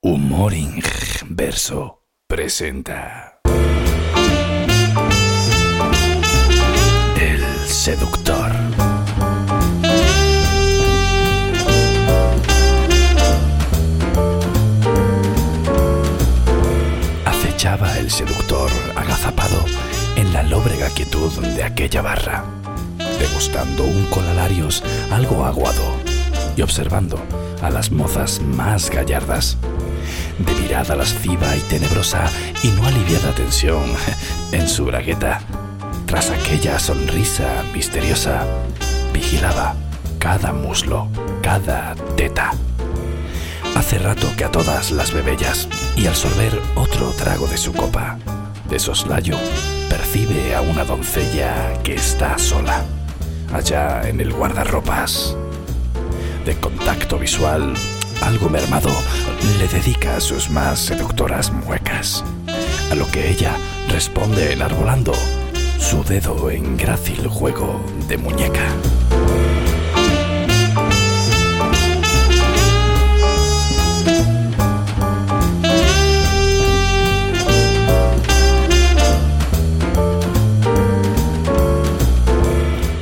Humor Inverso presenta El Seductor. Acechaba el seductor agazapado en la lóbrega quietud de aquella barra, degustando un colalarios algo aguado y observando a las mozas más gallardas, de mirada lasciva y tenebrosa y no aliviada tensión en su bragueta. Tras aquella sonrisa misteriosa, vigilaba cada muslo, cada teta. Hace rato que a todas las bebellas, y al sorber otro trago de su copa, de soslayo, percibe a una doncella que está sola, allá en el guardarropas. De contacto visual, algo mermado, le dedica sus más seductoras muecas, a lo que ella responde enarbolando su dedo en grácil juego de muñeca.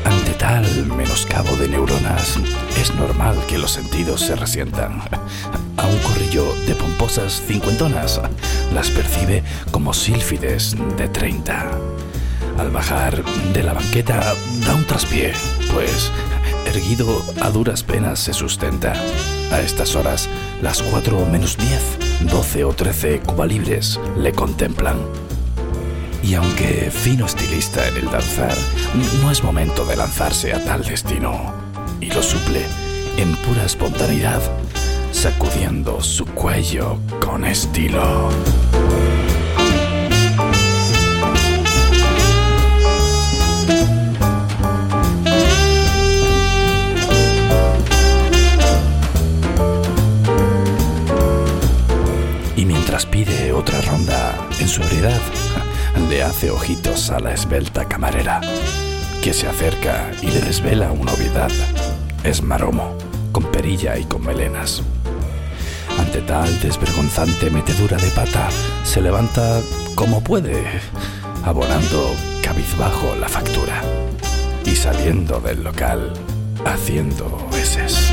Ante tal menoscabo de neuronas, es normal que los sentidos se resientan. A un corrillo de pomposas cincuentonas las percibe como sílfides de treinta. Al bajar de la banqueta da un traspié, pues erguido a duras penas se sustenta. A estas horas, las cuatro menos diez, doce o trece cubalibres le contemplan. Y aunque fino estilista en el danzar, no es momento de lanzarse a tal destino. Y lo suple en pura espontaneidad, sacudiendo su cuello con estilo. Y mientras pide otra ronda en su sobriedad, le hace ojitos a la esbelta camarera, que se acerca y le desvela una obviedad. Es maromo, con perilla y con melenas. Ante tal desvergonzante metedura de pata, se levanta como puede, abonando cabizbajo la factura y saliendo del local haciendo veces.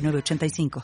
906985.